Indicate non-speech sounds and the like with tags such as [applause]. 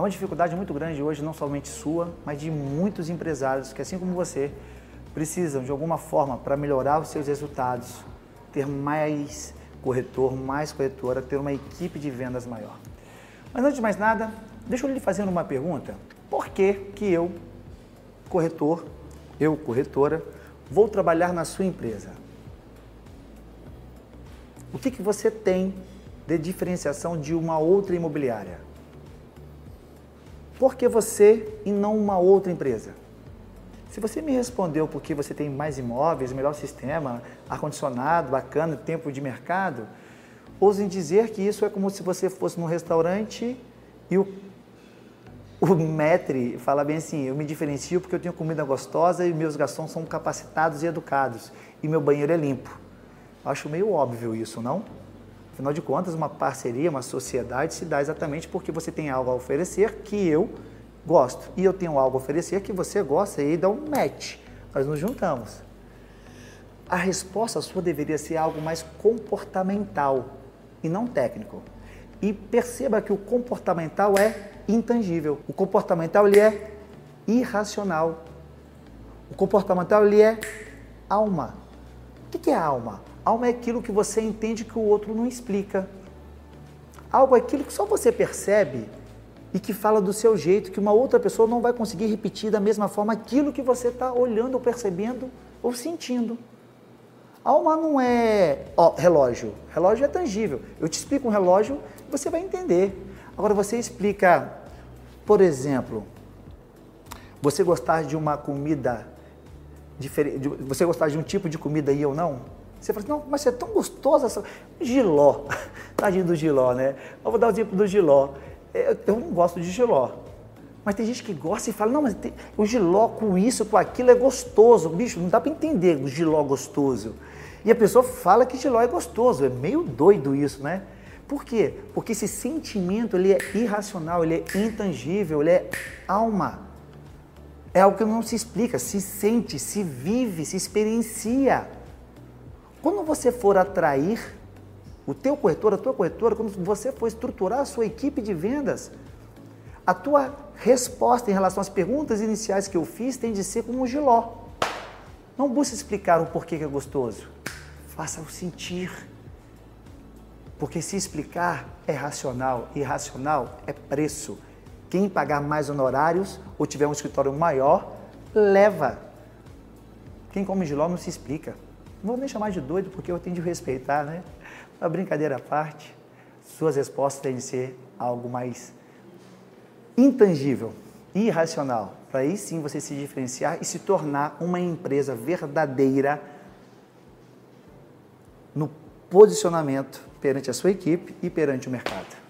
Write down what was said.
É uma dificuldade muito grande hoje, não somente sua, mas de muitos empresários que, assim como você, precisam de alguma forma para melhorar os seus resultados, ter mais corretor, mais corretora, ter uma equipe de vendas maior. Mas antes de mais nada, deixa eu lhe fazer uma pergunta. Por que que eu, corretor, eu, corretora, vou trabalhar na sua empresa? O que, que você tem de diferenciação de uma outra imobiliária? Por que você e não uma outra empresa? Se você me respondeu porque você tem mais imóveis, melhor sistema, ar-condicionado, bacana, tempo de mercado, ousem dizer que isso é como se você fosse num restaurante e o, o maître fala bem assim, eu me diferencio porque eu tenho comida gostosa e meus garçons são capacitados e educados e meu banheiro é limpo. Acho meio óbvio isso, não? Afinal de contas, uma parceria, uma sociedade se dá exatamente porque você tem algo a oferecer que eu gosto. E eu tenho algo a oferecer que você gosta e dá um match. Nós nos juntamos. A resposta sua deveria ser algo mais comportamental e não técnico. E perceba que o comportamental é intangível. O comportamental ele é irracional. O comportamental ele é alma. O que é alma? Alma é aquilo que você entende que o outro não explica. Algo é aquilo que só você percebe e que fala do seu jeito, que uma outra pessoa não vai conseguir repetir da mesma forma aquilo que você está olhando, ou percebendo ou sentindo. Alma não é ó, relógio. Relógio é tangível. Eu te explico um relógio, você vai entender. Agora você explica, por exemplo, você gostar de uma comida diferente, você gostar de um tipo de comida e eu não? Você fala assim, não, mas é tão gostosa essa. Giló. [laughs] Tadinho do giló, né? Eu vou dar o exemplo do giló. É, eu não gosto de giló. Mas tem gente que gosta e fala, não, mas tem, o giló com isso, com aquilo é gostoso. Bicho, não dá para entender o giló gostoso. E a pessoa fala que giló é gostoso. É meio doido isso, né? Por quê? Porque esse sentimento ele é irracional, ele é intangível, ele é alma. É algo que não se explica, se sente, se vive, se experiencia. Quando você for atrair o teu corretor, a tua corretora, quando você for estruturar a sua equipe de vendas, a tua resposta em relação às perguntas iniciais que eu fiz tem de ser como um giló. Não busque explicar o porquê que é gostoso. Faça-o sentir. Porque se explicar é racional, e racional é preço. Quem pagar mais honorários ou tiver um escritório maior, leva. Quem come giló não se explica. Vou nem chamar de doido porque eu tenho de respeitar, né? Uma brincadeira à parte, suas respostas têm de ser algo mais intangível, irracional, para aí sim você se diferenciar e se tornar uma empresa verdadeira no posicionamento perante a sua equipe e perante o mercado.